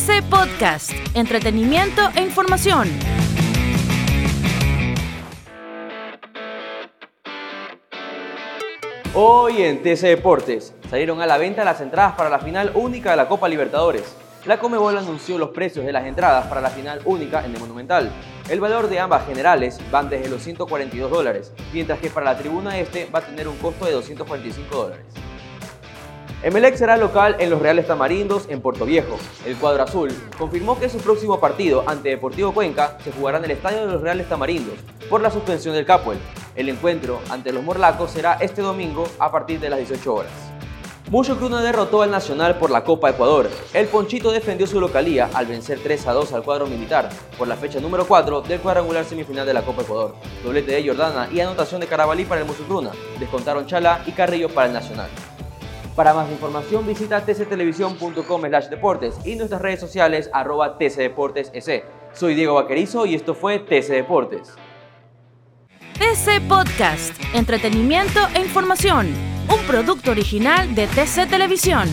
TC Podcast, entretenimiento e información. Hoy en TC Deportes salieron a la venta las entradas para la final única de la Copa Libertadores. La Comebol anunció los precios de las entradas para la final única en el Monumental. El valor de ambas generales van desde los 142 dólares, mientras que para la tribuna este va a tener un costo de 245 dólares. Emelec será local en los Reales Tamarindos en Puerto Viejo. El cuadro azul confirmó que su próximo partido ante Deportivo Cuenca se jugará en el estadio de los Reales Tamarindos por la suspensión del Capuel. El encuentro ante los Morlacos será este domingo a partir de las 18 horas. Mucho Cruna derrotó al Nacional por la Copa Ecuador. El Ponchito defendió su localía al vencer 3 a 2 al cuadro militar por la fecha número 4 del cuadrangular semifinal de la Copa Ecuador. Doblete de Jordana y anotación de Carabalí para el Musucruna. Descontaron Chala y Carrillo para el Nacional. Para más información visita tctelevisión.com deportes y nuestras redes sociales arroba tcdeportesec. Soy Diego Vaquerizo y esto fue TC Deportes. TC Podcast, entretenimiento e información, un producto original de TC Televisión.